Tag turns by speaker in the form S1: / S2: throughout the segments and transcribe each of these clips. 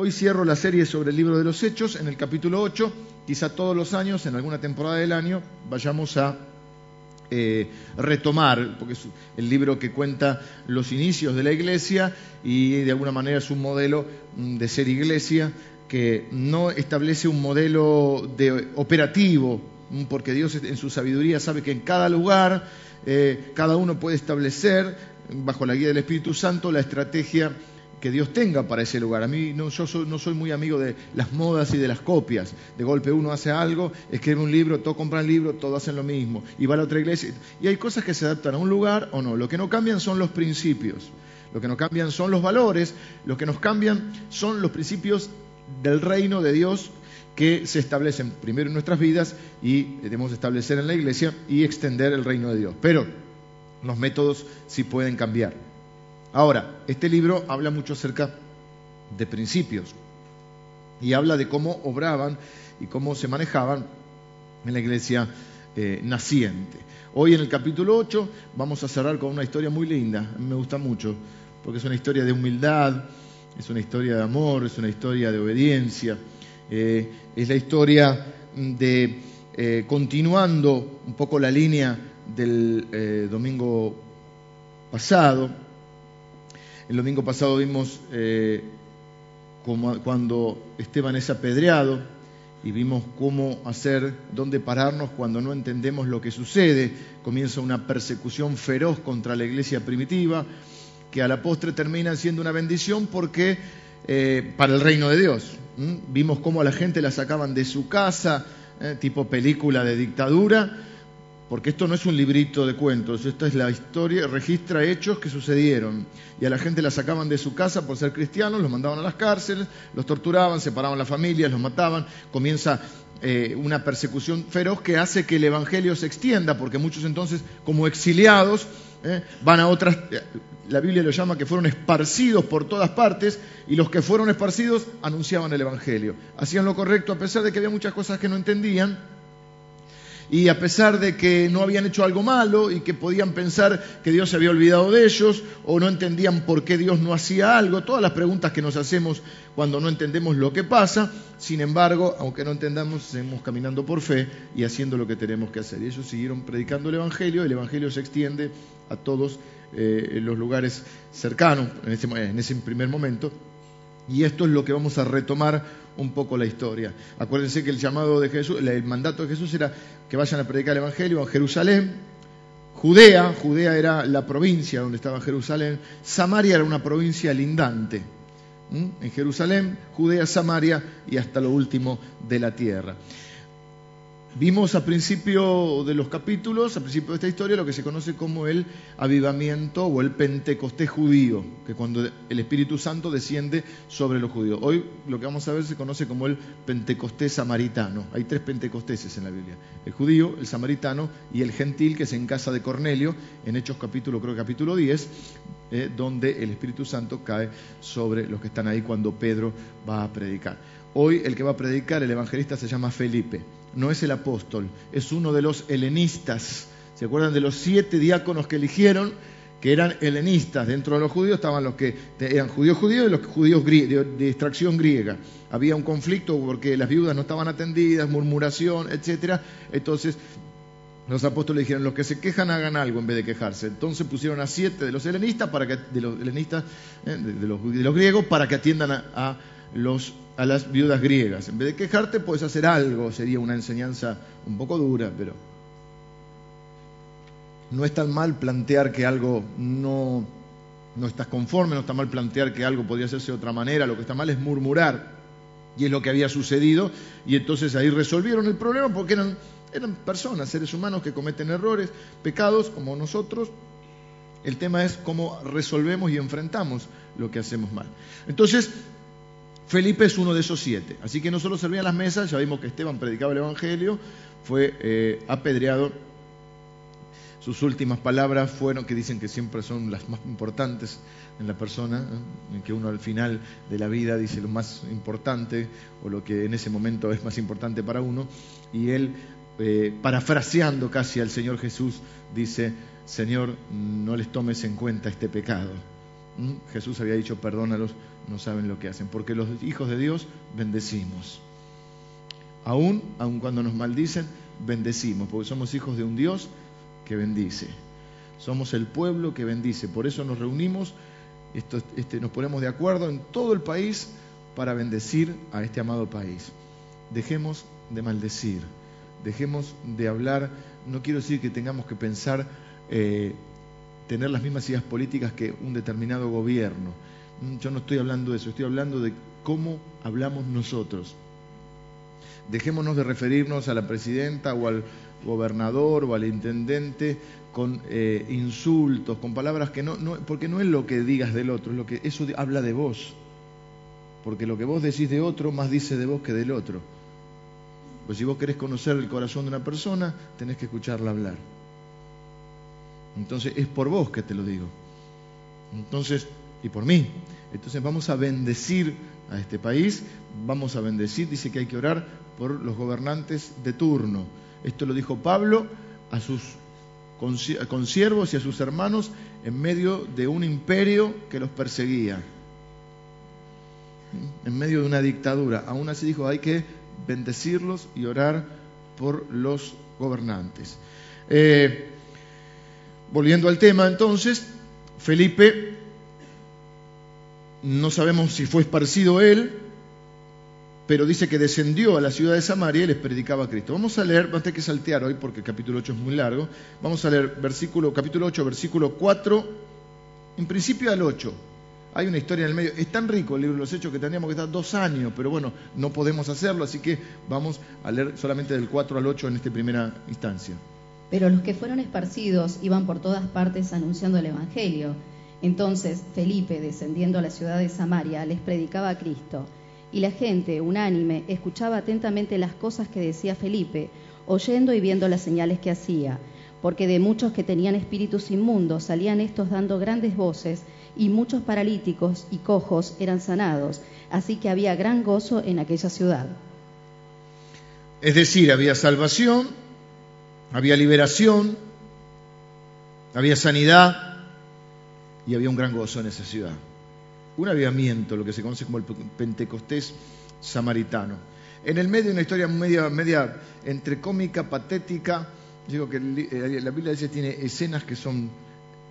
S1: Hoy cierro la serie sobre el libro de los Hechos en el capítulo 8. Quizá todos los años, en alguna temporada del año, vayamos a eh, retomar, porque es el libro que cuenta los inicios de la iglesia y de alguna manera es un modelo mm, de ser iglesia que no establece un modelo de operativo, mm, porque Dios en su sabiduría sabe que en cada lugar eh, cada uno puede establecer, bajo la guía del Espíritu Santo, la estrategia que Dios tenga para ese lugar. A mí no, yo no soy muy amigo de las modas y de las copias. De golpe uno hace algo, escribe un libro, todos compran libro, todos hacen lo mismo. Y va a la otra iglesia. Y hay cosas que se adaptan a un lugar o no. Lo que no cambian son los principios. Lo que no cambian son los valores. Lo que nos cambian son los principios del reino de Dios que se establecen primero en nuestras vidas y debemos establecer en la iglesia y extender el reino de Dios. Pero los métodos sí pueden cambiar. Ahora, este libro habla mucho acerca de principios y habla de cómo obraban y cómo se manejaban en la iglesia eh, naciente. Hoy en el capítulo 8 vamos a cerrar con una historia muy linda, me gusta mucho, porque es una historia de humildad, es una historia de amor, es una historia de obediencia, eh, es la historia de, eh, continuando un poco la línea del domingo pasado, el domingo pasado vimos eh, cuando Esteban es apedreado y vimos cómo hacer, dónde pararnos cuando no entendemos lo que sucede. Comienza una persecución feroz contra la iglesia primitiva que a la postre termina siendo una bendición porque eh, para el reino de Dios. Vimos cómo a la gente la sacaban de su casa, eh, tipo película de dictadura, porque esto no es un librito de cuentos, esta es la historia, registra hechos que sucedieron. Y a la gente la sacaban de su casa por ser cristianos, los mandaban a las cárceles, los torturaban, separaban las familias, los mataban. Comienza eh, una persecución feroz que hace que el Evangelio se extienda, porque muchos entonces, como exiliados, eh, van a otras, eh, la Biblia lo llama que fueron esparcidos por todas partes, y los que fueron esparcidos anunciaban el Evangelio. Hacían lo correcto a pesar de que había muchas cosas que no entendían y a pesar de que no habían hecho algo malo y que podían pensar que Dios se había olvidado de ellos o no entendían por qué Dios no hacía algo, todas las preguntas que nos hacemos cuando no entendemos lo que pasa, sin embargo, aunque no entendamos, seguimos caminando por fe y haciendo lo que tenemos que hacer. Y ellos siguieron predicando el Evangelio, el Evangelio se extiende a todos eh, los lugares cercanos en ese, en ese primer momento, y esto es lo que vamos a retomar un poco la historia. Acuérdense que el llamado de Jesús, el mandato de Jesús era que vayan a predicar el Evangelio en Jerusalén, Judea, Judea era la provincia donde estaba Jerusalén, Samaria era una provincia lindante. En Jerusalén, Judea, Samaria y hasta lo último de la tierra. Vimos a principio de los capítulos, a principio de esta historia, lo que se conoce como el avivamiento o el pentecostés judío, que cuando el Espíritu Santo desciende sobre los judíos. Hoy lo que vamos a ver se conoce como el pentecostés samaritano. Hay tres pentecosteses en la Biblia: el judío, el samaritano y el gentil, que es en casa de Cornelio, en Hechos capítulo, creo capítulo 10, eh, donde el Espíritu Santo cae sobre los que están ahí cuando Pedro va a predicar. Hoy el que va a predicar, el evangelista, se llama Felipe no es el apóstol, es uno de los helenistas. ¿Se acuerdan de los siete diáconos que eligieron? Que eran helenistas. Dentro de los judíos estaban los que eran judíos judíos y los judíos de extracción griega. Había un conflicto porque las viudas no estaban atendidas, murmuración, etcétera. Entonces los apóstoles dijeron, los que se quejan hagan algo en vez de quejarse. Entonces pusieron a siete de los helenistas, para que, de los eh, de, los, griegos, para que atiendan a a las viudas griegas. En vez de quejarte, puedes hacer algo. Sería una enseñanza un poco dura, pero no es tan mal plantear que algo no, no estás conforme, no está mal plantear que algo podría hacerse de otra manera. Lo que está mal es murmurar. Y es lo que había sucedido. Y entonces ahí resolvieron el problema porque eran, eran personas, seres humanos que cometen errores, pecados como nosotros. El tema es cómo resolvemos y enfrentamos lo que hacemos mal. Entonces, Felipe es uno de esos siete. Así que no solo servían las mesas, ya vimos que Esteban predicaba el Evangelio, fue eh, apedreado. Sus últimas palabras fueron, que dicen que siempre son las más importantes en la persona, en que uno al final de la vida dice lo más importante o lo que en ese momento es más importante para uno. Y él, eh, parafraseando casi al Señor Jesús, dice, Señor, no les tomes en cuenta este pecado. ¿Mm? Jesús había dicho, perdónalos, no saben lo que hacen, porque los hijos de Dios bendecimos. Aún, aun cuando nos maldicen, bendecimos, porque somos hijos de un Dios que bendice. Somos el pueblo que bendice. Por eso nos reunimos, este, nos ponemos de acuerdo en todo el país para bendecir a este amado país. Dejemos de maldecir, dejemos de hablar. No quiero decir que tengamos que pensar eh, tener las mismas ideas políticas que un determinado gobierno. Yo no estoy hablando de eso, estoy hablando de cómo hablamos nosotros. Dejémonos de referirnos a la presidenta o al gobernador o al intendente con eh, insultos, con palabras que no, no, porque no es lo que digas del otro, es lo que eso habla de vos. Porque lo que vos decís de otro más dice de vos que del otro. Pues si vos querés conocer el corazón de una persona, tenés que escucharla hablar. Entonces es por vos que te lo digo. Entonces, y por mí. Entonces vamos a bendecir a este país, vamos a bendecir, dice que hay que orar por los gobernantes de turno. Esto lo dijo Pablo a sus consiervos y a sus hermanos en medio de un imperio que los perseguía, en medio de una dictadura. Aún así dijo, hay que bendecirlos y orar por los gobernantes. Eh, volviendo al tema entonces, Felipe, no sabemos si fue esparcido él, pero dice que descendió a la ciudad de Samaria y les predicaba a Cristo. Vamos a leer, antes que saltear hoy, porque el capítulo 8 es muy largo, vamos a leer versículo, capítulo 8, versículo 4, en principio al 8. Hay una historia en el medio. Es tan rico el libro de los Hechos que tendríamos que estar dos años, pero bueno, no podemos hacerlo, así que vamos a leer solamente del 4 al 8 en esta primera instancia.
S2: Pero los que fueron esparcidos iban por todas partes anunciando el Evangelio. Entonces Felipe, descendiendo a la ciudad de Samaria, les predicaba a Cristo y la gente, unánime, escuchaba atentamente las cosas que decía Felipe, oyendo y viendo las señales que hacía, porque de muchos que tenían espíritus inmundos salían estos dando grandes voces, y muchos paralíticos y cojos eran sanados, así que había gran gozo en aquella ciudad.
S1: Es decir, había salvación, había liberación, había sanidad y había un gran gozo en esa ciudad un avivamiento, lo que se conoce como el Pentecostés samaritano. En el medio una historia media, media entre cómica, patética, digo que eh, la Biblia dice tiene escenas que son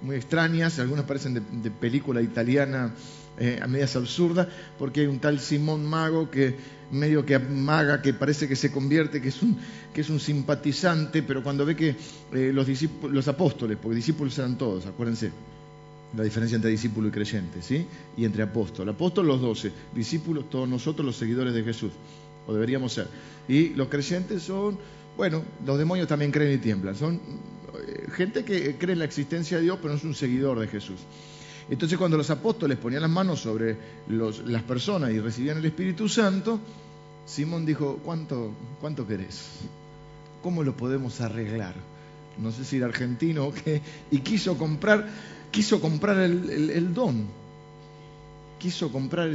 S1: muy extrañas, algunas parecen de, película italiana eh, a medias absurdas, porque hay un tal Simón Mago que medio que maga, que parece que se convierte, que es un, que es un simpatizante, pero cuando ve que eh, los, los apóstoles, porque discípulos eran todos, acuérdense, la diferencia entre discípulo y creyente, ¿sí? Y entre apóstol. Apóstol los doce, discípulos todos nosotros los seguidores de Jesús, o deberíamos ser. Y los creyentes son, bueno, los demonios también creen y tiemblan, son eh, gente que cree en la existencia de Dios, pero no es un seguidor de Jesús. Entonces cuando los apóstoles ponían las manos sobre las personas y recibían el Espíritu Santo, Simón dijo, ¿cuánto, cuánto querés? ¿Cómo lo podemos arreglar? No sé si era argentino o qué, y quiso comprar el, don. Quiso comprar.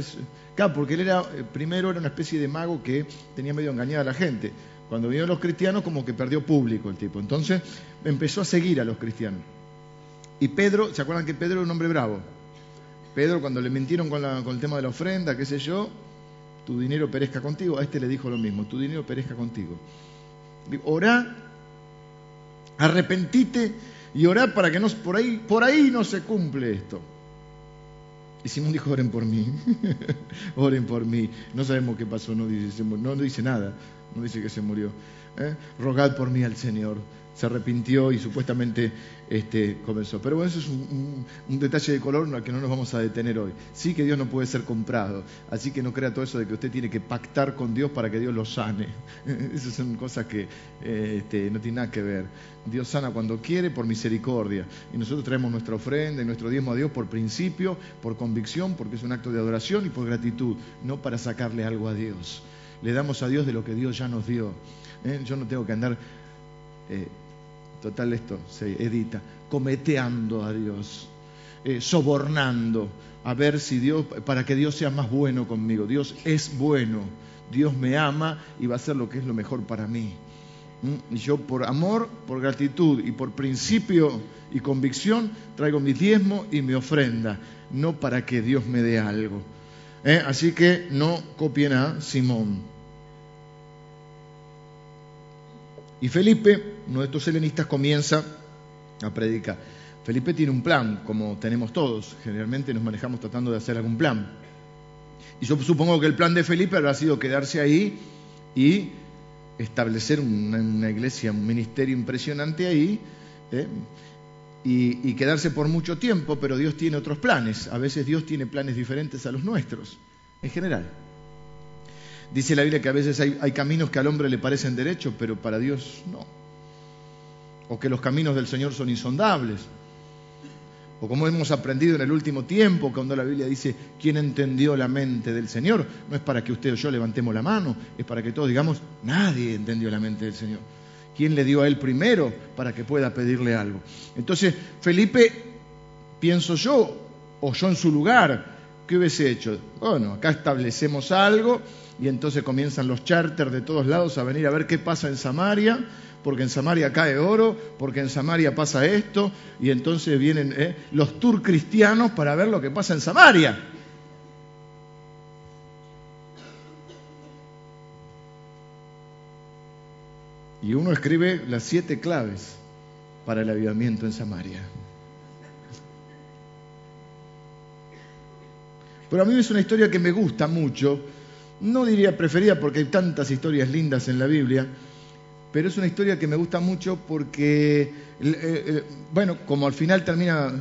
S1: Claro, porque él era, eh, primero era una especie de mago que tenía medio engañada a la gente. Cuando vinieron los cristianos, como que perdió público el tipo. Entonces empezó a seguir a los cristianos. Y Pedro, ¿se acuerdan que Pedro era un hombre bravo? Pedro, cuando le mintieron con, el tema de la ofrenda, qué sé yo, tu dinero perezca contigo. A este le dijo lo mismo, tu dinero perezca contigo. Orá, arrepentite y orar para que no, por, ahí, por ahí no se cumple esto. Y Simón dijo, oren por mí, oren por mí. No sabemos qué pasó, no dice, no dice nada, no dice que se murió. ¿eh? Rogad por mí al Señor se arrepintió y supuestamente este, comenzó. Pero bueno, eso es un, detalle de color al que no nos vamos a detener hoy. Sí que Dios no puede ser comprado, así que no crea todo eso de que usted tiene que pactar con Dios para que Dios lo sane. Esas son cosas que eh, este, no tienen nada que ver. Dios sana cuando quiere por misericordia. Y nosotros traemos nuestra ofrenda y nuestro diezmo a Dios por principio, por convicción, porque es un acto de adoración y por gratitud, no para sacarle algo a Dios. Le damos a Dios de lo que Dios ya nos dio. ¿eh? Yo no tengo que andar... Eh, total esto se edita, cometeando a Dios, eh, sobornando, a ver si Dios, para que Dios sea más bueno conmigo. Dios es bueno, Dios me ama y va a hacer lo que es lo mejor para mí. Y yo por amor, por gratitud y por principio y convicción traigo mi diezmo y mi ofrenda, no para que Dios me dé algo. ¿Eh? Así que no copien a Simón. Y Felipe, uno de estos helenistas, comienza a predicar. Felipe tiene un plan, como tenemos todos. Generalmente nos manejamos tratando de hacer algún plan. Y yo supongo que el plan de Felipe habrá sido quedarse ahí y establecer una, iglesia, un ministerio impresionante ahí, ¿eh? y, y, quedarse por mucho tiempo, pero Dios tiene otros planes. A veces Dios tiene planes diferentes a los nuestros, en general. Dice la Biblia que a veces hay, hay caminos que al hombre le parecen derechos, pero para Dios no. O que los caminos del Señor son insondables. O como hemos aprendido en el último tiempo, cuando la Biblia dice, ¿quién entendió la mente del Señor? No es para que usted o yo levantemos la mano, es para que todos digamos, nadie entendió la mente del Señor. ¿Quién le dio a él primero para que pueda pedirle algo? Entonces, Felipe, pienso yo, o yo en su lugar, ¿qué hubiese hecho? Bueno, acá establecemos algo y entonces comienzan los charters de todos lados a venir a ver qué pasa en Samaria porque en Samaria cae oro, porque en Samaria pasa esto, y entonces vienen eh, los tour cristianos para ver lo que pasa en Samaria. Y uno escribe las siete claves para el avivamiento en Samaria. Pero a mí es una historia que me gusta mucho, no diría preferida porque hay tantas historias lindas en la Biblia, pero es una historia que me gusta mucho porque, eh, eh, bueno, como al final termina,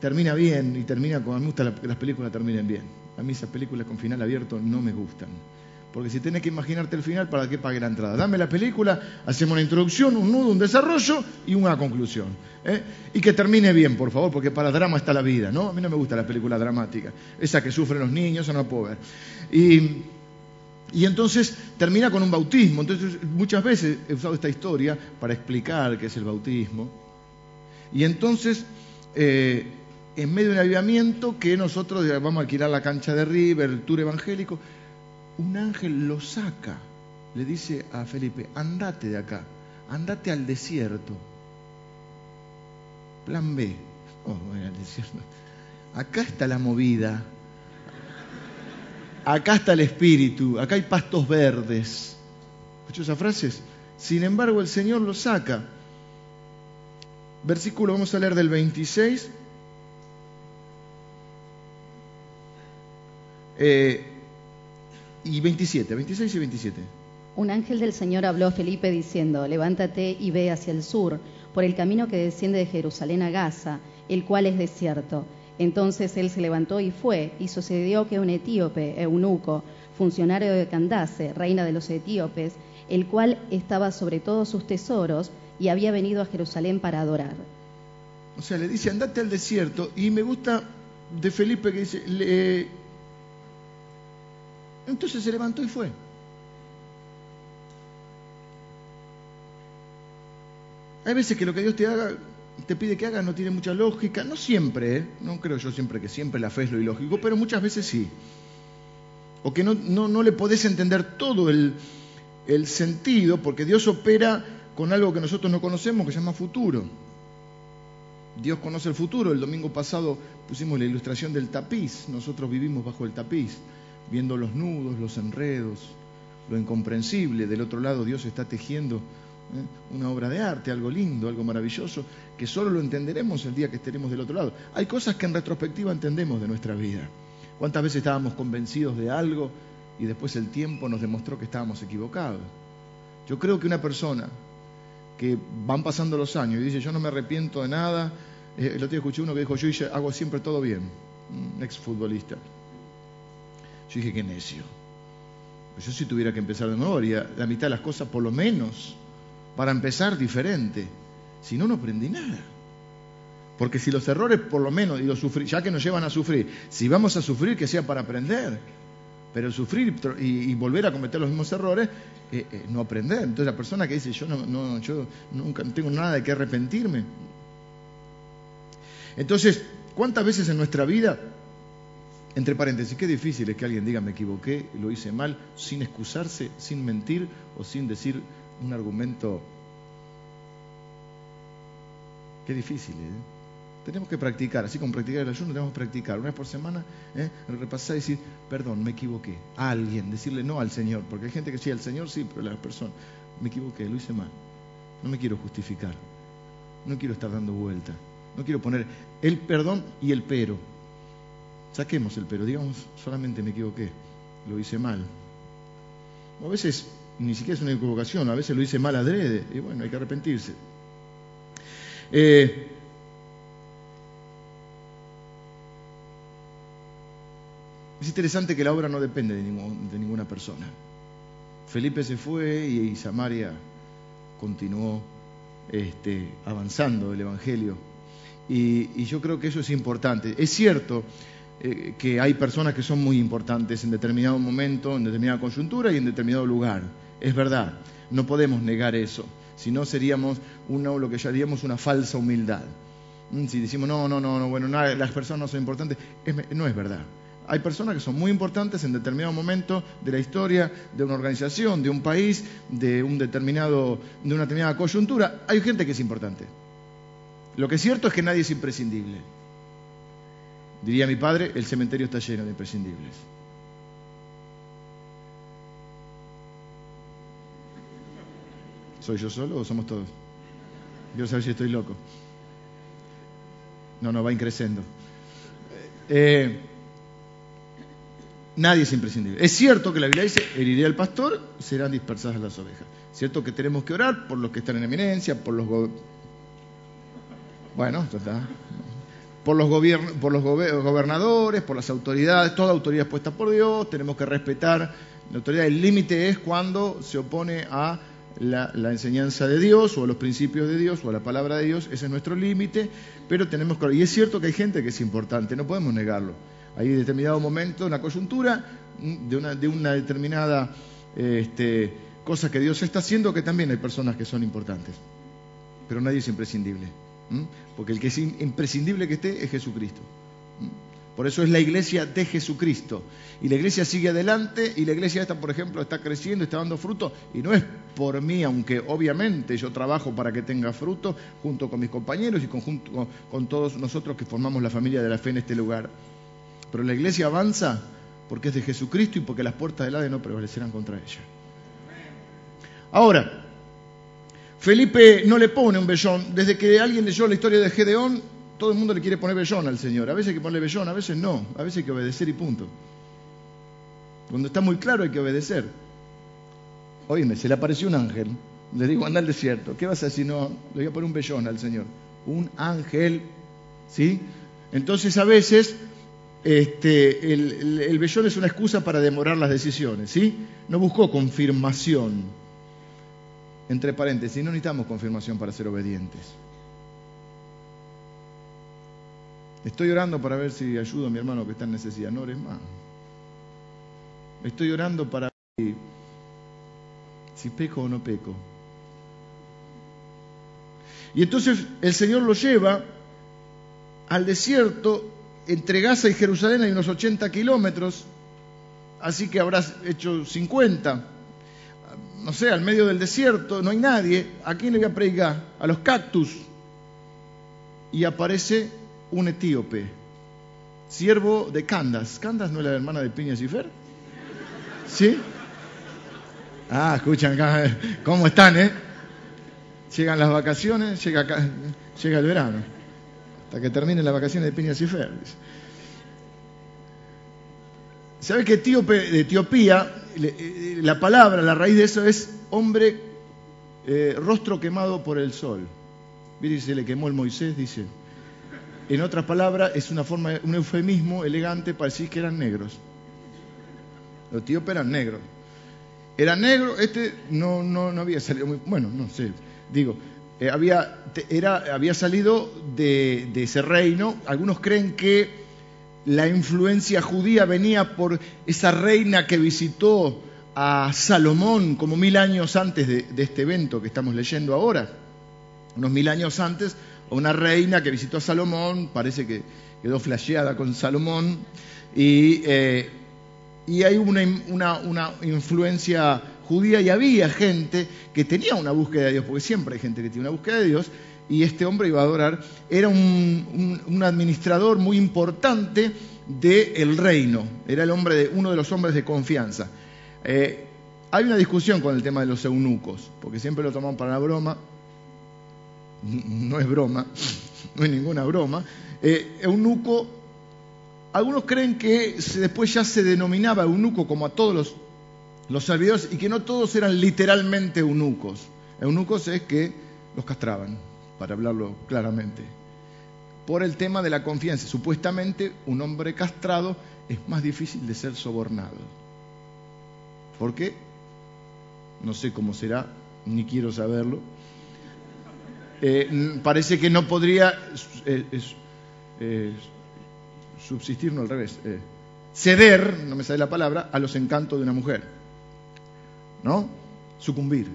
S1: termina bien y termina como me gusta que las películas terminen bien. A mí esas películas con final abierto no me gustan. Porque si tienes que imaginarte el final, ¿para qué pague la entrada? Dame la película, hacemos una introducción, un nudo, un desarrollo y una conclusión. ¿eh? Y que termine bien, por favor, porque para drama está la vida, ¿no? A mí no me gusta la película dramática. Esa que sufren los niños, esa no puedo ver. Y y entonces termina con un bautismo. Entonces muchas veces he usado esta historia para explicar qué es el bautismo. Y entonces, eh, en medio de un avivamiento que nosotros vamos a alquilar la cancha de River, el tour evangélico, un ángel lo saca, le dice a Felipe, andate de acá, andate al desierto. Plan B. Oh, bueno, al desierto. Acá está la movida acá está el espíritu, acá hay pastos verdes. ¿Escuchó esas frases? Sin embargo, el Señor lo saca. Versículo, vamos a leer del 26. Eh, y 27, 26 y 27.
S2: Un ángel del Señor habló a Felipe diciendo, levántate y ve hacia el sur, por el camino que desciende de Jerusalén a Gaza, el cual es desierto. Entonces él se levantó y fue, y sucedió que un etíope, eunuco, funcionario de Candace, reina de los etíopes, el cual estaba sobre todos sus tesoros y había venido a Jerusalén para adorar.
S1: O sea, le dice, andate al desierto, y me gusta de Felipe que dice, le... entonces se levantó y fue. Hay veces que lo que Dios te haga te pide que hagas no tiene mucha lógica. No siempre, ¿eh? no creo yo siempre que siempre la fe es lo ilógico, pero muchas veces sí. O que no, no, le podés entender todo el, el sentido, porque Dios opera con algo que nosotros no conocemos, que se llama futuro. Dios conoce el futuro. El domingo pasado pusimos la ilustración del tapiz. Nosotros vivimos bajo el tapiz, viendo los nudos, los enredos, lo incomprensible. Del otro lado Dios está tejiendo ¿eh? una obra de arte, algo lindo, algo maravilloso, que solo lo entenderemos el día que estaremos del otro lado. Hay cosas que en retrospectiva entendemos de nuestra vida. ¿Cuántas veces estábamos convencidos de algo y después el tiempo nos demostró que estábamos equivocados? Yo creo que una persona que van pasando los años y dice yo no me arrepiento de nada, eh, el otro día escuché uno que dijo yo hago siempre todo bien, un ex futbolista. Yo dije qué necio. Pues yo si tuviera que empezar de nuevo haría la mitad de las cosas por lo menos para empezar diferente. Si no, no aprendí nada. Porque si los errores, por lo menos, los ya que nos llevan a sufrir, si vamos a sufrir, que sea para aprender. Pero sufrir y, volver a cometer los mismos errores, eh, eh, no aprender. Entonces la persona que dice, yo nunca tengo nada de qué arrepentirme. Entonces, ¿cuántas veces en nuestra vida, entre paréntesis, qué difícil es que alguien diga me equivoqué, lo hice mal, sin excusarse, sin mentir o sin decir un argumento... Qué difícil, ¿eh? Tenemos que practicar, así como practicar el ayuno, tenemos que practicar una vez por semana, ¿eh? repasar y decir, perdón, me equivoqué. A alguien, decirle no al Señor, porque hay gente que sí, al Señor sí, pero a las personas, me equivoqué, lo hice mal. No me quiero justificar, no quiero estar dando vuelta, no quiero poner el perdón y el pero. Saquemos el pero, digamos, solamente me equivoqué, lo hice mal. a veces ni siquiera es una equivocación, a veces lo hice mal adrede, y bueno, hay que arrepentirse. Eh, es interesante que la obra no depende de, de ninguna persona. Felipe se fue y, Samaria continuó este, avanzando el Evangelio. Y, yo creo que eso es importante. Es cierto eh, que hay personas que son muy importantes en determinado momento, en determinada coyuntura y en determinado lugar. Es verdad, no podemos negar eso. Si no, seríamos una, lo que llamaríamos una falsa humildad. Mm, si decimos, no, no, no, no bueno, las personas no son importantes, no es verdad. Hay personas que son muy importantes en determinado momento de la historia de una organización, de un país, de, un determinado, de una determinada coyuntura. Hay gente que es importante. Lo que es cierto es que nadie es imprescindible. Diría mi padre, el cementerio está lleno de imprescindibles. ¿Soy yo solo o somos todos? Quiero saber si estoy loco. No, no, va increciendo. Eh, Nadie es imprescindible. Es cierto que la Biblia dice, heriré al pastor serán dispersadas las ovejas. Es cierto que tenemos que orar por los que están en eminencia, por los... Bueno. Por los, por los gobernadores, por las autoridades, toda autoridad es puesta por Dios, tenemos que respetar la autoridad. El límite es cuando se opone a la, enseñanza de Dios o a los principios de Dios o a la palabra de Dios, ese es nuestro límite, pero tenemos que... Y es cierto que hay gente que es importante, no podemos negarlo hay determinado momento, una coyuntura de una, de una determinada este, cosa que Dios está haciendo, que también hay personas que son importantes. Pero nadie es imprescindible. Porque el que es imprescindible que esté es Jesucristo. Por eso es la iglesia de Jesucristo. Y la iglesia sigue adelante y la iglesia esta, por ejemplo, está creciendo, está dando fruto. Y no es por mí, aunque obviamente yo trabajo para que tenga fruto junto con mis compañeros y con, con todos nosotros que formamos la familia de la fe en este lugar. Pero la iglesia avanza porque es de Jesucristo y porque las puertas del Hades no prevalecerán contra ella. Ahora, Felipe no le pone un vellón. Desde que alguien leyó la historia de Gedeón, todo el mundo le quiere poner vellón al Señor. A veces hay que ponerle vellón, a veces no. A veces hay que obedecer y punto. Cuando está muy claro hay que obedecer. Óyeme, se le apareció un ángel. Le digo, anda al desierto. ¿Qué vas a decir? No, le voy a poner un vellón al Señor. Un ángel. ¿Sí? Entonces a veces este, el, el, vellón es una excusa para demorar las decisiones, ¿sí? No buscó confirmación. Entre paréntesis, no necesitamos confirmación para ser obedientes. Estoy orando para ver si ayudo a mi hermano que está en necesidad. No ores más. Estoy orando para peco o no peco. Y entonces el Señor lo lleva al desierto entre Gaza y Jerusalén hay unos 80 kilómetros, así que habrás hecho 50. No sé, al medio del desierto, no hay nadie. ¿A quién le voy a predicar? A los cactus. Y aparece un etíope, siervo de Candas. ¿Candas no es la hermana de Piña Cifer? ¿Sí? Ah, escuchan cómo están, ¿eh? Llegan las vacaciones, llega, el verano hasta que terminen las vacaciones de Peña Cifer. ¿Sabe que Etíope, de Etiopía, eh, la palabra, la raíz de eso es hombre eh, rostro quemado por el sol? Mire, se le quemó el Moisés, dice. En otras palabras, es una forma, un eufemismo elegante para decir que eran negros. Los etíopes eran negros. Era negro, este no, no, no había salido muy. Bueno, no sé. Digo, eh, había, era, había salido de, ese reino. Algunos creen que la influencia judía venía por esa reina que visitó a Salomón como mil años antes de, este evento que estamos leyendo ahora. Unos mil años antes, una reina que visitó a Salomón, parece que quedó flasheada con Salomón, y, eh, y hay una, influencia judía y había gente que tenía una búsqueda de Dios, porque siempre hay gente que tiene una búsqueda de Dios, y este hombre iba a adorar, era un, administrador muy importante del reino, era el hombre de, uno de los hombres de confianza. Eh, hay una discusión con el tema de los eunucos, porque siempre lo tomamos para la broma, no es broma, no es ninguna broma. Eh, eunuco, algunos creen que después ya se denominaba eunuco como a todos los, servidores y que no todos eran literalmente eunucos. Eunucos es que los castraban, para hablarlo claramente. Por el tema de la confianza, supuestamente un hombre castrado es más difícil de ser sobornado. ¿Por qué? No sé cómo será, ni quiero saberlo. Eh, parece que no podría subsistir, no al revés, ceder, no me sale la palabra, a los encantos de una mujer. ¿No? Sucumbir.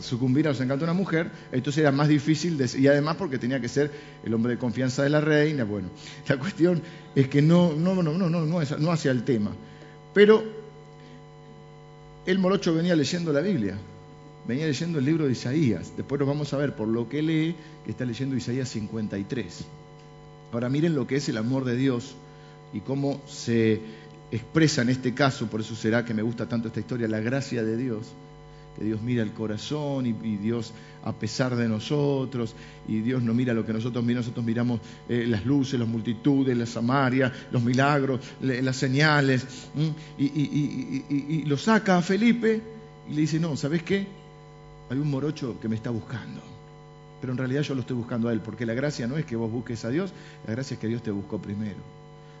S1: Sucumbir a los encantos de una mujer, entonces era más difícil, y además porque tenía que ser el hombre de confianza de la reina. Bueno, la cuestión es que no, no, no, no, no, no, no hacia el tema. Pero el morocho venía leyendo la Biblia, venía leyendo el libro de Isaías. Después nos vamos a ver por lo que lee que está leyendo Isaías 53. Ahora miren lo que es el amor de Dios y cómo se expresa en este caso, por eso será que me gusta tanto esta historia, la gracia de Dios que Dios mira el corazón y, Dios a pesar de nosotros, y Dios no mira lo que nosotros miramos, nosotros miramos eh, las luces, las multitudes, la Samaria, los milagros, las señales, y, y, lo saca a Felipe y le dice, no, ¿sabes qué? Hay un morocho que me está buscando. Pero en realidad yo lo estoy buscando a él, porque la gracia no es que vos busques a Dios, la gracia es que Dios te buscó primero.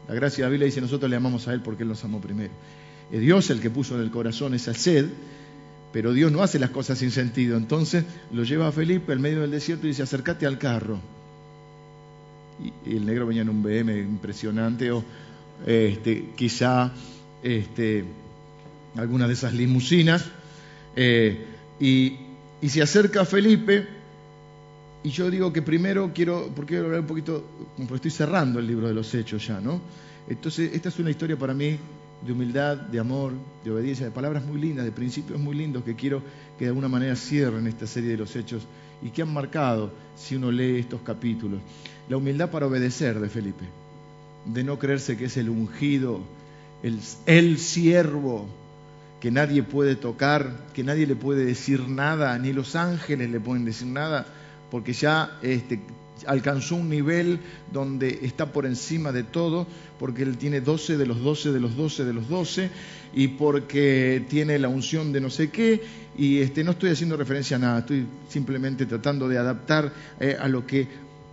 S1: La gracia de la Biblia dice, nosotros le amamos a Él porque Él nos amó primero. Es Dios el que puso en el corazón esa sed pero Dios no hace las cosas sin sentido. Entonces lo lleva a Felipe al medio del desierto y dice, acércate al carro. Y, el negro venía en un BM impresionante o este, quizá este, alguna de esas limusinas. Eh, y, se acerca a Felipe y yo digo que primero quiero, porque quiero hablar un poquito, porque estoy cerrando el libro de los hechos ya, ¿no? Entonces, esta es una historia para mí de humildad, de amor, de obediencia, de palabras muy lindas, de principios muy lindos que quiero que de alguna manera cierren esta serie de los hechos y que han marcado, si uno lee estos capítulos, la humildad para obedecer de Felipe, de no creerse que es el ungido, el, el siervo, que nadie puede tocar, que nadie le puede decir nada, ni los ángeles le pueden decir nada, porque ya este, alcanzó un nivel donde está por encima de todo, porque él tiene 12 de los 12 de los 12 de los 12, y porque tiene la unción de no sé qué, y este, no estoy haciendo referencia a nada, estoy simplemente tratando de adaptar eh, a lo que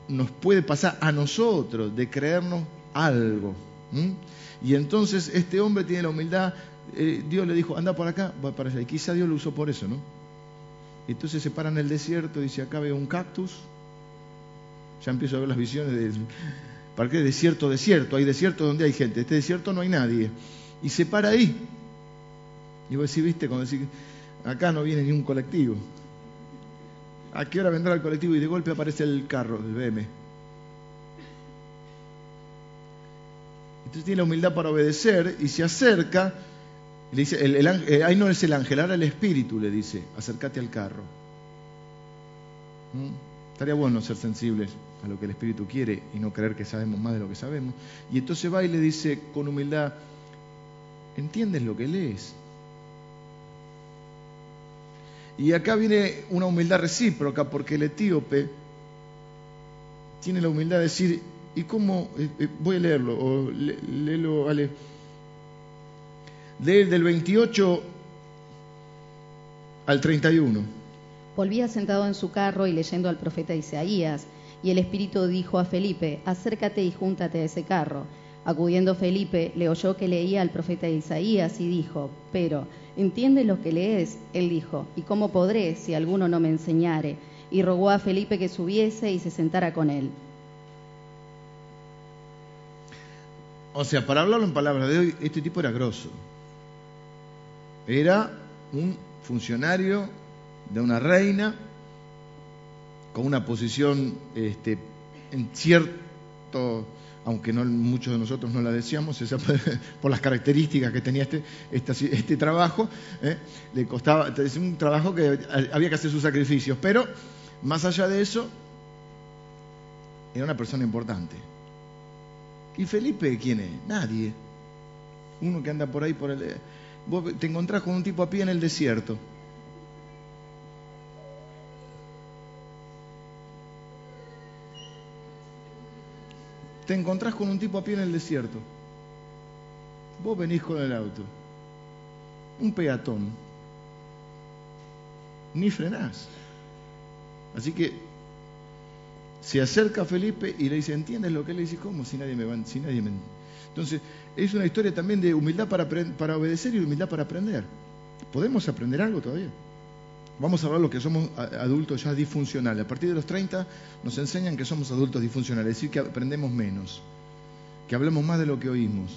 S1: nos puede pasar a nosotros, de creernos algo. Y entonces este hombre tiene la humildad, eh, Dios le dijo, anda por acá, va para allá, y quizá Dios lo usó por eso, ¿no? Entonces se para en el desierto, dice, acá veo un cactus, ya empiezo a ver las visiones de... ¿Para qué desierto, desierto? Hay desierto donde hay gente. Este desierto no hay nadie. Y se para ahí. Y vos decís, viste, cuando acá no viene ni un colectivo. ¿A qué hora vendrá el colectivo? Y de golpe aparece el carro del BM. Entonces tiene la humildad para obedecer y se acerca. Le dice, el, eh, ahí no es el ángel, ahora el espíritu le dice, acércate al carro. ¿Mm? Estaría bueno ser sensibles a lo que el Espíritu quiere y no creer que sabemos más de lo que sabemos. Y entonces va y le dice con humildad, ¿entiendes lo que lees? Y acá viene una humildad recíproca porque el etíope tiene la humildad de decir, ¿y cómo? Eh, eh, voy a leerlo, o léelo, vale. Lee del 28 al 31.
S2: Volvía sentado en su carro y leyendo al profeta Isaías y el Espíritu dijo a Felipe, acércate y júntate a ese carro. Acudiendo Felipe, le oyó que leía al profeta Isaías y dijo, pero, ¿entiendes lo que lees? Él dijo, ¿y cómo podré si alguno no me enseñare? Y rogó a Felipe que subiese y se sentara con él.
S1: O sea, para hablarlo en palabras de hoy, este tipo era grosso. Era un funcionario de una reina con una posición este, en costó, aunque no, muchos de nosotros no la decíamos, por las características que tenía este, este, trabajo, ¿eh? le costaba, es un trabajo que había que hacer sus sacrificios, pero más allá de eso, era una persona importante. ¿Y Felipe quién es? Nadie. Uno que anda por ahí por el... Te encontrás con un tipo a pie en el desierto. Te encontrás con un tipo a pie en el desierto. Vos venís con el auto. Un peatón. Ni frenás. Así que se acerca Felipe y le dice, ¿entiendes lo que le dice? ¿Cómo? Si nadie me va, si nadie me... Entonces, es una historia también de humildad para, obedecer y humildad para aprender. ¿Podemos aprender algo todavía? Vamos a hablar de lo que somos adultos ya disfuncionales. A partir de los 30 nos enseñan que somos adultos disfuncionales, es decir, que aprendemos menos, que hablemos más de lo que oímos,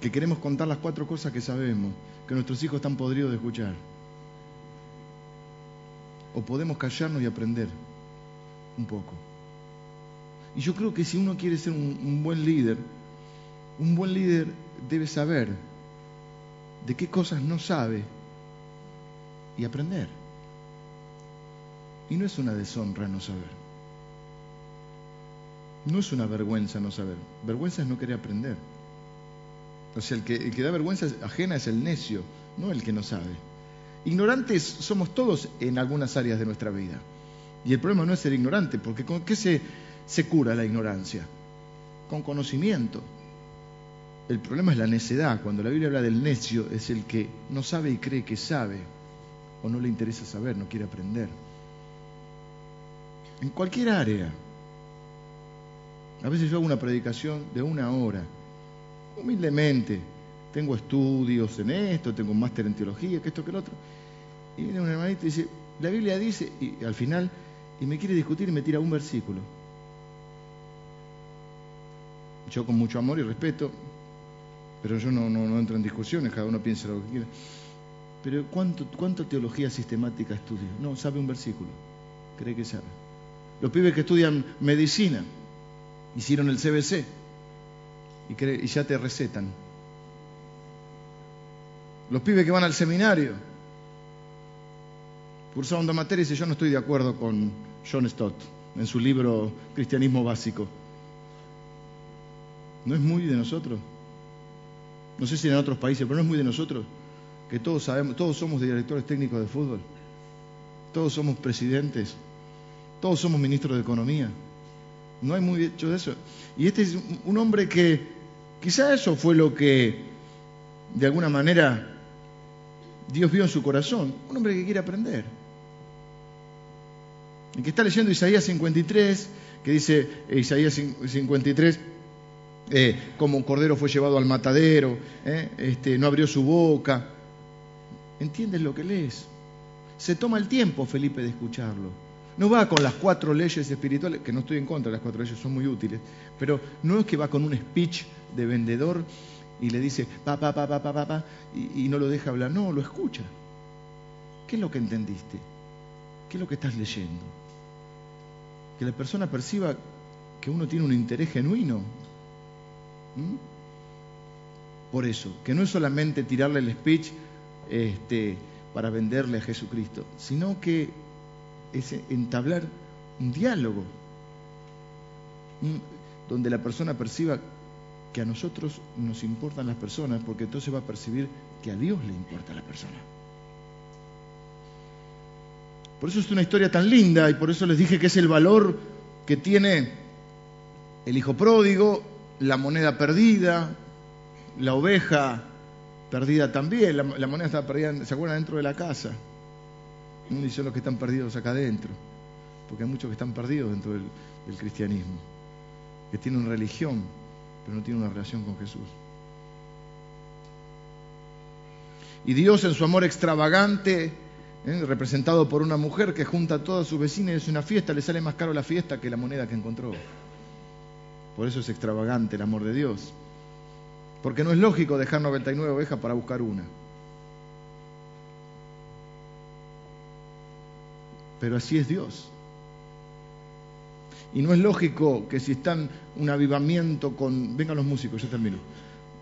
S1: que queremos contar las cuatro cosas que sabemos, que nuestros hijos están podridos de escuchar. O podemos callarnos y aprender un poco. Y yo creo que si uno quiere ser un, buen líder, un buen líder debe saber de qué cosas no sabe y aprender. Y no es una deshonra no saber. No es una vergüenza no saber. Vergüenza es no querer aprender. O sea, el que, da vergüenza ajena es el necio, no el que no sabe. Ignorantes somos todos en algunas áreas de nuestra vida. Y el problema no es ser ignorante, porque ¿con qué se cura la ignorancia? Con conocimiento. El problema es la necedad. Cuando la Biblia habla del necio, es el que no sabe y cree que sabe, o no le interesa saber, no quiere aprender. En cualquier área. A veces yo hago una predicación de una hora, humildemente. Tengo estudios en esto, tengo un máster en teología, que esto, que el otro. Y viene un hermanito y dice, la Biblia dice, y al final y me quiere discutir y me tira un versículo. Yo con mucho amor y respeto, pero yo no, no, entro en discusiones, cada uno piensa lo que quiera. Pero ¿cuánto, ¿cuánta teología sistemática estudia? No, sabe un versículo, cree que sabe. Los pibes que estudian medicina, hicieron el CBC y, y ya te recetan. Los pibes que van al seminario, cursaron dos materias y yo no estoy de acuerdo con, John Stott en su libro Cristianismo Básico. ¿No es muy de nosotros? No sé si en otros países, pero no es muy de nosotros, que todos sabemos, todos somos directores técnicos de fútbol, todos somos presidentes, todos somos ministros de economía. No hay muy de eso. Y este es un hombre que quizá eso fue lo que de alguna manera Dios vio en su corazón, un hombre que quiere aprender. El que está leyendo Isaías 53, que dice eh, Isaías 53, eh, como un cordero fue llevado al matadero, eh, este, no abrió su boca. ¿Entiendes lo que lees? Se toma el tiempo, Felipe, de escucharlo. No va con las cuatro leyes espirituales, que no estoy en contra de las cuatro leyes, son muy útiles, pero no es que va con un speech de vendedor y le dice pa, pa, pa, pa, pa, pa, y, y no lo deja hablar. No, lo escucha. ¿Qué es lo que entendiste? ¿Qué es lo que estás leyendo? que la persona perciba que uno tiene un interés genuino. Por eso, que no es solamente tirarle el speech este, para venderle a Jesucristo, sino que es entablar un diálogo donde la persona perciba que a nosotros nos importan las personas, porque entonces va a percibir que a Dios le importa la persona. Por eso es una historia tan linda y por eso les dije que es el valor que tiene el hijo pródigo, la moneda perdida, la oveja perdida también. La, moneda estaba perdida, ¿se acuerdan? Dentro de la casa. Uno dice los que están perdidos acá adentro, porque hay muchos que están perdidos dentro del, del cristianismo, que tienen religión, pero no tienen una relación con Jesús. Y Dios en su amor extravagante ¿eh? representado por una mujer que junta a todas sus vecinas y es una fiesta, le sale más caro la fiesta que la moneda que encontró. Por eso es extravagante el amor de Dios. Porque no es lógico dejar 99 ovejas para buscar una. Pero así es Dios. Y no es lógico que si están un avivamiento con... Vengan los músicos, yo termino.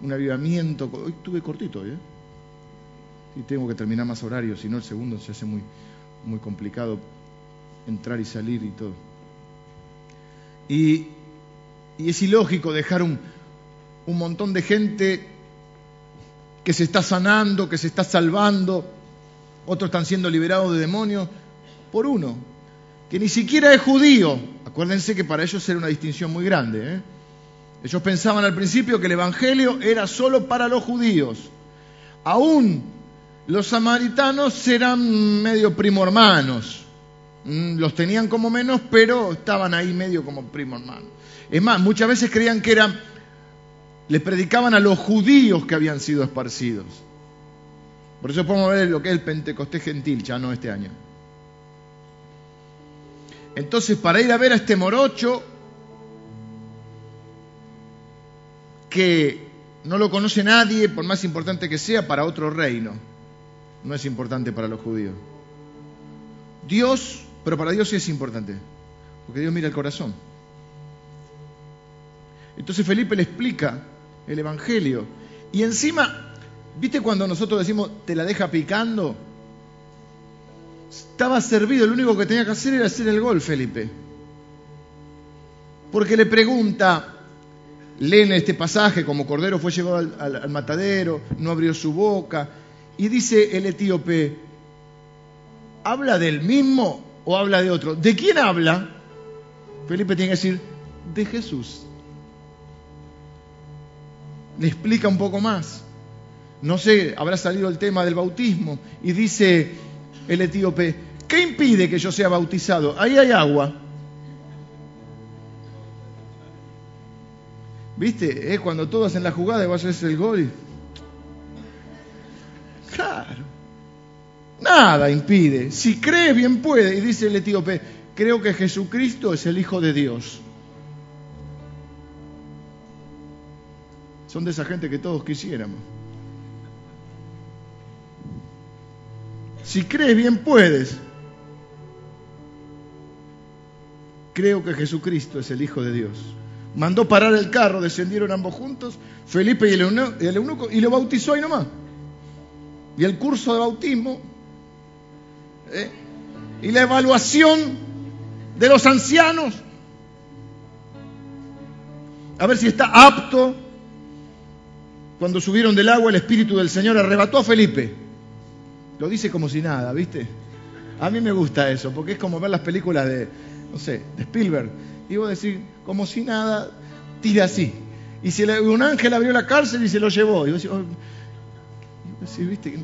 S1: Un avivamiento... Hoy estuve cortito, ¿eh? Y tengo que terminar más horario, si no el segundo se hace muy, muy complicado entrar y salir y todo. Y, y es ilógico dejar un, un montón de gente que se está sanando, que se está salvando, otros están siendo liberados de demonios, por uno, que ni siquiera es judío. Acuérdense que para ellos era una distinción muy grande. ¿eh? Ellos pensaban al principio que el Evangelio era solo para los judíos. Aún los samaritanos eran medio primo hermanos. Mm, los tenían como menos, pero estaban ahí medio como primo hermanos. Es más, muchas veces creían que eran, le predicaban a los judíos que habían sido esparcidos. Por eso podemos ver lo que es el Pentecostés gentil, ya no este año. Entonces, para ir a ver a este morocho, que no lo conoce nadie, por más importante que sea, para otro reino, no es importante para los judíos. Dios, pero para Dios sí es importante, porque Dios mira el corazón. Entonces Felipe le explica el Evangelio. Y encima, ¿viste cuando nosotros decimos, te la deja picando? Estaba servido, lo único que tenía que hacer era hacer el gol, Felipe. Porque le pregunta, leen este pasaje, como Cordero fue llevado al, matadero, no abrió su boca, y dice el etíope, ¿habla del mismo o habla de otro? ¿De quién habla? Felipe tiene que decir, de Jesús. Le explica un poco más. No sé, habrá salido el tema del bautismo y dice, el etíope, ¿qué impide que yo sea bautizado? Ahí hay agua. ¿Viste? Es cuando todos hacen la jugada y vas a hacer el gol. Claro. Nada impide. Si cree, bien puede. Y dice el etíope, creo que Jesucristo es el Hijo de Dios. Son de esa gente que todos quisiéramos. Si crees bien puedes. Creo que Jesucristo es el Hijo de Dios. Mandó parar el carro, descendieron ambos juntos, Felipe y el, eunuco, y lo bautizó ahí nomás. Y el curso de bautismo ¿eh? y la evaluación de los ancianos, a ver si está apto. Cuando subieron del agua, el Espíritu del Señor arrebató a Felipe lo dice como si nada, ¿viste? A mí me gusta eso, porque es como ver las películas de, no sé, de Spielberg. Y vos decís, como si nada, tira así. Y si un ángel abrió la cárcel y se lo llevó. Y vos decís, oh, ¿viste?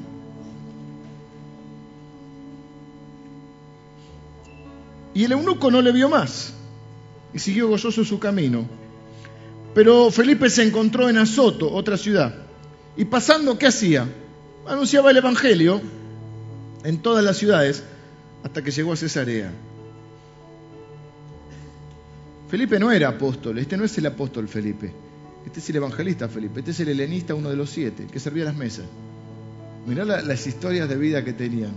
S1: Y el eunuco no le vio más y siguió gozoso su camino. Pero Felipe se encontró en Azoto, otra ciudad. Y pasando, ¿qué hacía? Anunciaba el Evangelio en todas las ciudades hasta que llegó a Cesarea. Felipe no era apóstol, este no es el apóstol Felipe, este es el evangelista Felipe, este es el helenista, uno de los siete, que servía las mesas. Mirá las historias de vida que tenían.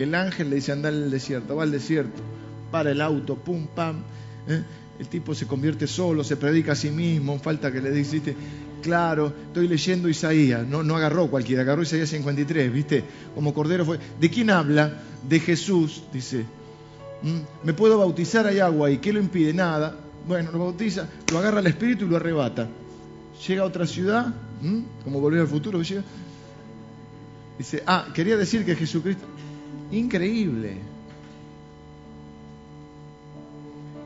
S1: El ángel le dice andar en el desierto, va al desierto, para el auto, pum, pam. ¿eh? El tipo se convierte solo, se predica a sí mismo, falta que le dijiste, claro, estoy leyendo Isaías, no, agarró cualquiera, agarró Isaías 53, ¿viste? Como Cordero fue. ¿De quién habla? De Jesús, dice. ¿Mm? ¿Me puedo bautizar? Hay agua y ¿qué lo impide? Nada. Bueno, lo bautiza, lo agarra el Espíritu y lo arrebata. Llega a otra ciudad, como volver al futuro, llega. Dice, ah, quería decir que Jesucristo. Increíble.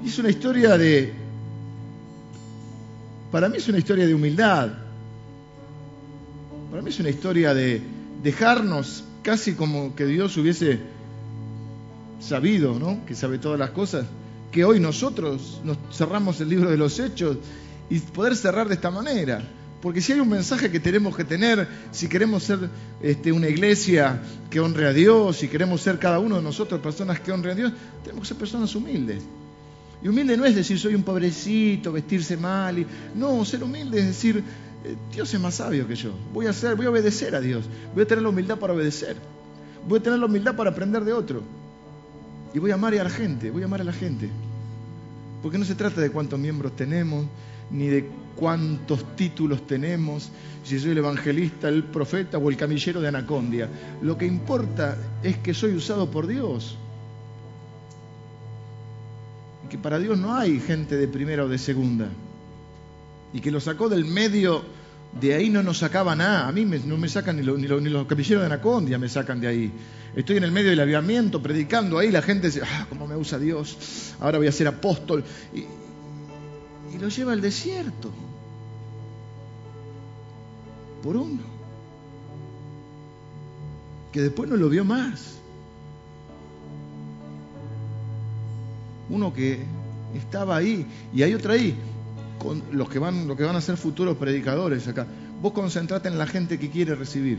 S1: Y es una historia de para mí es una historia de humildad. Para mí es una historia de dejarnos casi como que Dios hubiese sabido, ¿no? Que sabe todas las cosas. Que hoy nosotros nos cerramos el libro de los hechos y poder cerrar de esta manera. Porque si hay un mensaje que tenemos que tener, si queremos ser este, una iglesia que honre a Dios, si queremos ser cada uno de nosotros personas que honren a Dios, tenemos que ser personas humildes. Y humilde no es decir soy un pobrecito, vestirse mal. Y... No, ser humilde es decir, eh, Dios es más sabio que yo. Voy a, hacer, voy a obedecer a Dios. Voy a tener la humildad para obedecer. Voy a tener la humildad para aprender de otro. Y voy a amar a la gente, voy a amar a la gente. Porque no se trata de cuántos miembros tenemos, ni de cuántos títulos tenemos, si soy el evangelista, el profeta o el camillero de Anacondia. Lo que importa es que soy usado por Dios. Y que para Dios no hay gente de primera o de segunda. Y que lo sacó del medio, de ahí no nos sacaba nada. A mí no me sacan ni, los camilleros de Anacondia, me sacan de ahí. Estoy en el medio del aviamiento, predicando ahí, la gente dice, ah, cómo me usa Dios, ahora voy a ser apóstol. Y lo lleva al desierto. Por uno. Que después no lo vio más. Uno que estaba ahí. Y hay otra ahí. Con los que van, los que van a ser futuros predicadores acá. Vos concentrate en la gente que quiere recibir.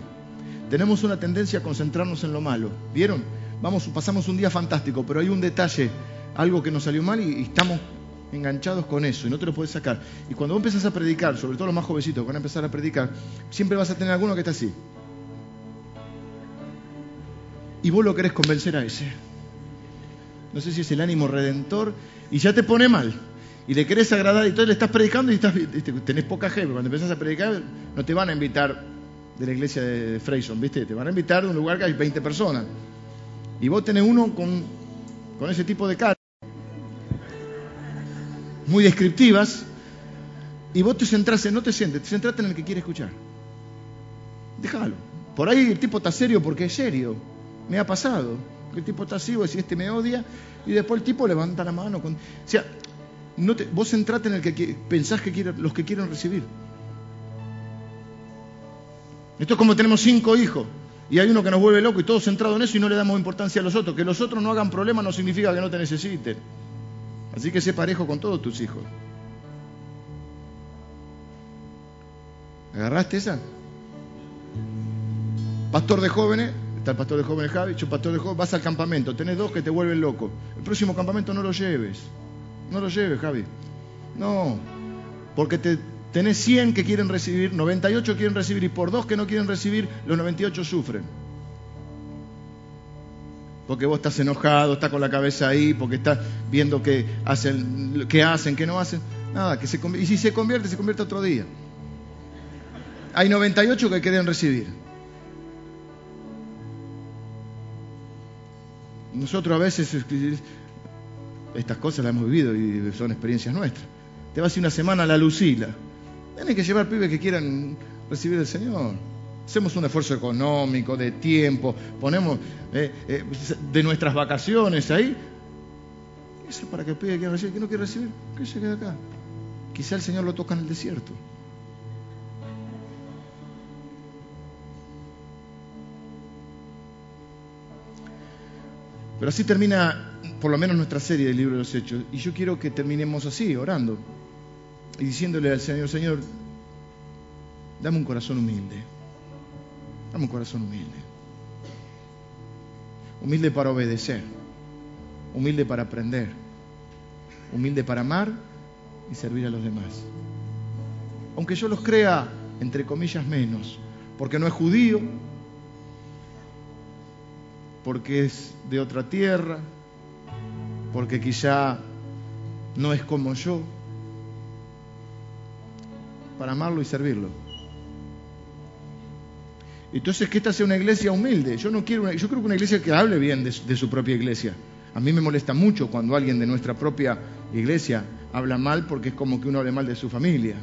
S1: Tenemos una tendencia a concentrarnos en lo malo. ¿Vieron? Vamos, pasamos un día fantástico, pero hay un detalle, algo que nos salió mal y, y estamos enganchados con eso y no te lo puedes sacar. Y cuando vos empezás a predicar, sobre todo los más jovencitos que van a empezar a predicar, siempre vas a tener alguno que está así. Y vos lo querés convencer a ese. No sé si es el ánimo redentor y ya te pone mal. Y le querés agradar y entonces le estás predicando y estás, tenés poca gente. Cuando empezás a predicar no te van a invitar de la iglesia de Freyson, ¿viste? Te van a invitar de un lugar que hay 20 personas. Y vos tenés uno con, con ese tipo de cara muy descriptivas, y vos te centrás en, no te sientes, te centraste en el que quiere escuchar. Déjalo. Por ahí el tipo está serio porque es serio. Me ha pasado. El tipo está así, vos decís, este me odia, y después el tipo levanta la mano. Con... O sea, no te... vos centrate en el que pensás que quiere, los que quieren recibir. Esto es como tenemos cinco hijos y hay uno que nos vuelve loco y todos centrados en eso y no le damos importancia a los otros. Que los otros no hagan problema no significa que no te necesiten. Así que sé parejo con todos tus hijos. ¿Agarraste esa? Pastor de jóvenes, está el pastor de jóvenes Javi, yo pastor de jóvenes, vas al campamento, tenés dos que te vuelven loco. El próximo campamento no lo lleves. No lo lleves, Javi. No, porque te, tenés 100 que quieren recibir, 98 quieren recibir y por dos que no quieren recibir, los 98 sufren porque vos estás enojado, estás con la cabeza ahí, porque estás viendo qué hacen, qué hacen, qué no hacen. Nada, que y si se convierte, se convierte otro día. Hay 98 que quieren recibir. Nosotros a veces estas cosas las hemos vivido y son experiencias nuestras. Te vas una semana a la Lucila. Tienes que llevar pibes que quieran recibir al Señor. Hacemos un esfuerzo económico, de tiempo, ponemos eh, eh, de nuestras vacaciones ahí. Eso para que el pibe quiera recibir, que no quiere recibir, que se quede acá. Quizá el Señor lo toca en el desierto. Pero así termina por lo menos nuestra serie del libro de los Hechos. Y yo quiero que terminemos así, orando. Y diciéndole al Señor, Señor, dame un corazón humilde. Dame un corazón humilde. Humilde para obedecer. Humilde para aprender. Humilde para amar y servir a los demás. Aunque yo los crea, entre comillas, menos. Porque no es judío. Porque es de otra tierra. Porque quizá no es como yo. Para amarlo y servirlo. Entonces, que esta sea una iglesia humilde. Yo no quiero, yo creo que una iglesia que hable bien de, su propia iglesia. A mí me molesta mucho cuando alguien de nuestra propia iglesia habla mal porque es como que uno hable mal de su familia.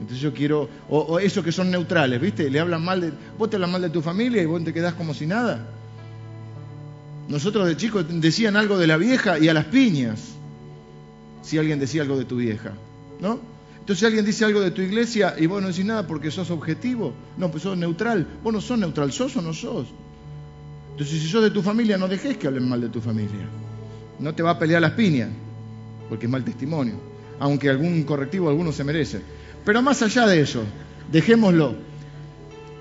S1: Entonces yo quiero, o, o esos que son neutrales, ¿viste? Le hablan mal de, vos te hablas mal de tu familia y vos te quedás como si nada. Nosotros de chicos decían algo de la vieja y a las piñas, si alguien decía algo de tu vieja, ¿no? Entonces alguien dice algo de tu iglesia y vos no decís nada porque sos objetivo. No, pues sos neutral. Vos no sos neutral, sos o no sos. Entonces si sos de tu familia, no dejes que hablen mal de tu familia. No te va a pelear las piñas, porque es mal testimonio. Aunque algún correctivo alguno se merece. Pero más allá de eso, dejémoslo.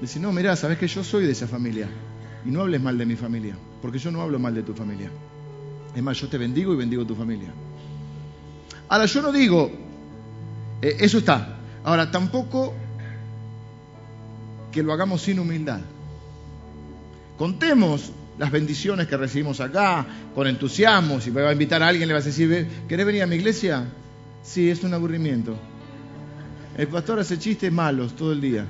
S1: Dice, no, mirá, sabes que yo soy de esa familia. Y no hables mal de mi familia, porque yo no hablo mal de tu familia. Es más, yo te bendigo y bendigo tu familia. Ahora, yo no digo, eh, eso está. Ahora, tampoco que lo hagamos sin humildad. Contemos las bendiciones que recibimos acá, con entusiasmo. Si va a invitar a alguien, le vas a decir, ¿querés venir a mi iglesia? Sí, es un aburrimiento. El pastor hace chistes malos todo el día.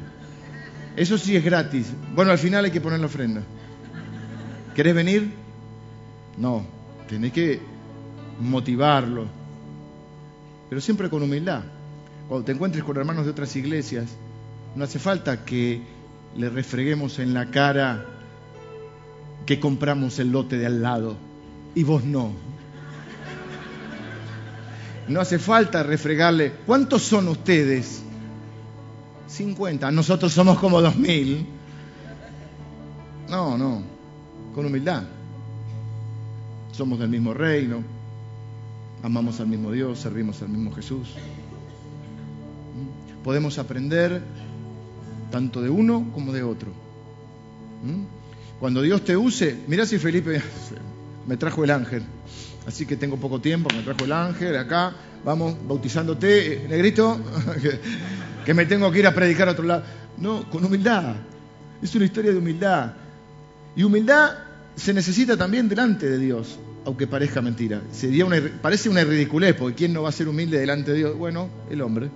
S1: Eso sí es gratis. Bueno, al final hay que poner la ofrenda. ¿Querés venir? No, tenés que motivarlo. Pero siempre con humildad. Cuando te encuentres con hermanos de otras iglesias, no hace falta que le refreguemos en la cara que compramos el lote de al lado y vos no. No hace falta refregarle. ¿Cuántos son ustedes? 50. Nosotros somos como 2000. No, no. Con humildad. Somos del mismo reino. Amamos al mismo Dios, servimos al mismo Jesús. Podemos aprender tanto de uno como de otro. Cuando Dios te use, mira si Felipe me trajo el ángel. Así que tengo poco tiempo, me trajo el ángel acá, vamos bautizándote, eh, negrito, que me tengo que ir a predicar a otro lado. No, con humildad. Es una historia de humildad. Y humildad se necesita también delante de Dios, aunque parezca mentira. Sería una, parece una ridiculez, porque ¿quién no va a ser humilde delante de Dios? Bueno, el hombre.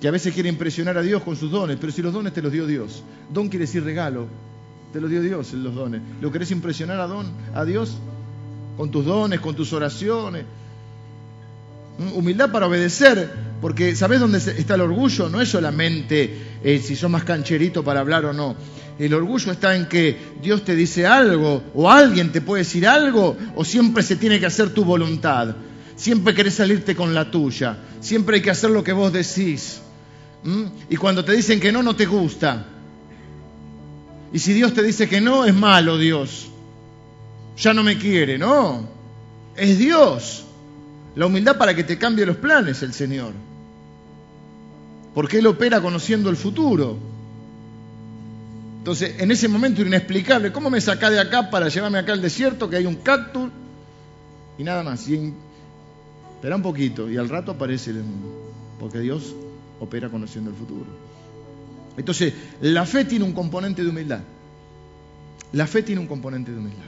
S1: Que a veces quiere impresionar a Dios con sus dones, pero si los dones te los dio Dios. Don quiere decir regalo, te lo dio Dios los dones. ¿Lo querés impresionar a, don, a Dios? Con tus dones, con tus oraciones. ¿Mm? Humildad para obedecer, porque ¿sabés dónde está el orgullo? No es solamente eh, si sos más cancherito para hablar o no. El orgullo está en que Dios te dice algo, o alguien te puede decir algo, o siempre se tiene que hacer tu voluntad. Siempre querés salirte con la tuya. Siempre hay que hacer lo que vos decís. ¿Mm? Y cuando te dicen que no, no te gusta. Y si Dios te dice que no, es malo Dios. Ya no me quiere, no. Es Dios. La humildad para que te cambie los planes el Señor. Porque Él opera conociendo el futuro. Entonces, en ese momento inexplicable, ¿cómo me saca de acá para llevarme acá al desierto que hay un cactus? Y nada más. Y espera un poquito y al rato aparece el... Porque Dios opera conociendo el futuro. Entonces, la fe tiene un componente de humildad. La fe tiene un componente de humildad.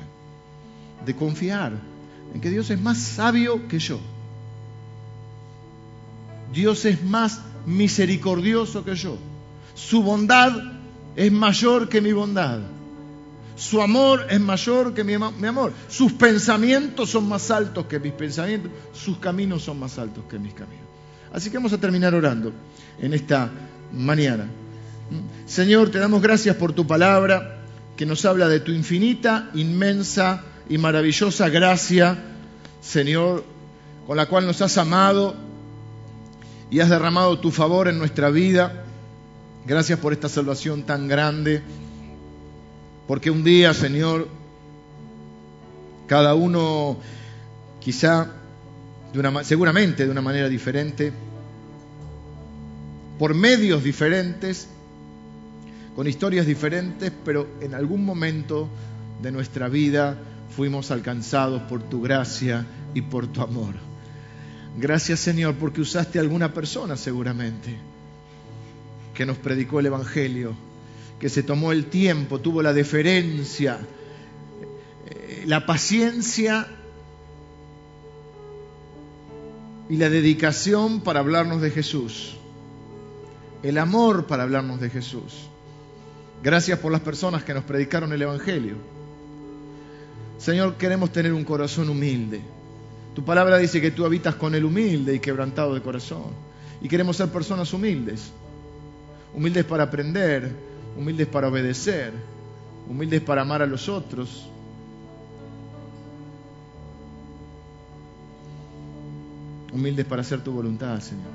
S1: De confiar en que Dios es más sabio que yo. Dios es más misericordioso que yo. Su bondad es mayor que mi bondad. Su amor es mayor que mi, mi, amor. Sus pensamientos son más altos que mis pensamientos. Sus caminos son más altos que mis caminos. Así que vamos a terminar orando en esta mañana. Señor, te damos gracias por tu palabra que nos habla de tu infinita, inmensa y maravillosa gracia, Señor, con la cual nos has amado y has derramado tu favor en nuestra vida. Gracias por esta salvación tan grande, porque un día, Señor, cada uno quizá de una, seguramente de una manera diferente, por medios diferentes, con historias diferentes, pero en algún momento de nuestra vida fuimos alcanzados por tu gracia y por tu amor. Gracias Señor porque usaste a alguna persona seguramente que nos predicó el Evangelio, que se tomó el tiempo, tuvo la deferencia, eh, la paciencia y la dedicación para hablarnos de Jesús, el amor para hablarnos de Jesús. Gracias por las personas que nos predicaron el Evangelio. Señor, queremos tener un corazón humilde. Tu palabra dice que tú habitas con el humilde y quebrantado de corazón. Y queremos ser personas humildes. Humildes para aprender, humildes para obedecer, humildes para amar a los otros. Humildes para hacer tu voluntad, Señor.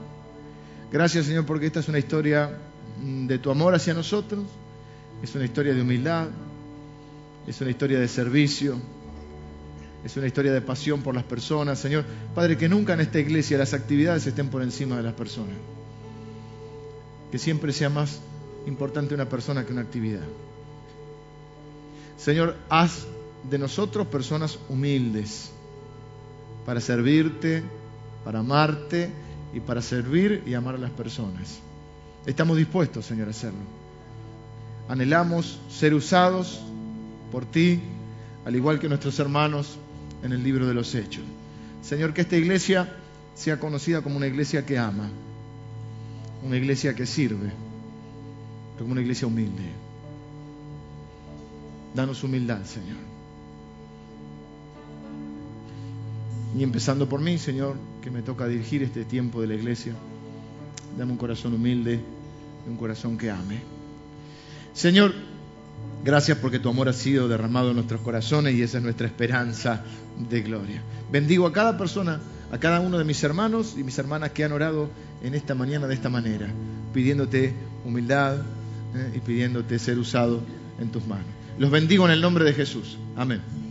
S1: Gracias, Señor, porque esta es una historia de tu amor hacia nosotros es una historia de humildad, es una historia de servicio, es una historia de pasión por las personas. Señor, Padre, que nunca en esta iglesia las actividades estén por encima de las personas. Que siempre sea más importante una persona que una actividad. Señor, haz de nosotros personas humildes para servirte, para amarte y para servir y amar a las personas. Estamos dispuestos, Señor, a hacerlo. Anhelamos ser usados por ti, al igual que nuestros hermanos en el libro de los Hechos. Señor, que esta iglesia sea conocida como una iglesia que ama, una iglesia que sirve, como una iglesia humilde. Danos humildad, Señor. Y empezando por mí, Señor, que me toca dirigir este tiempo de la iglesia, dame un corazón humilde y un corazón que ame. Señor, gracias porque tu amor ha sido derramado en nuestros corazones y esa es nuestra esperanza de gloria. Bendigo a cada persona, a cada uno de mis hermanos y mis hermanas que han orado en esta mañana de esta manera, pidiéndote humildad eh, y pidiéndote ser usado en tus manos. Los bendigo en el nombre de Jesús. Amén.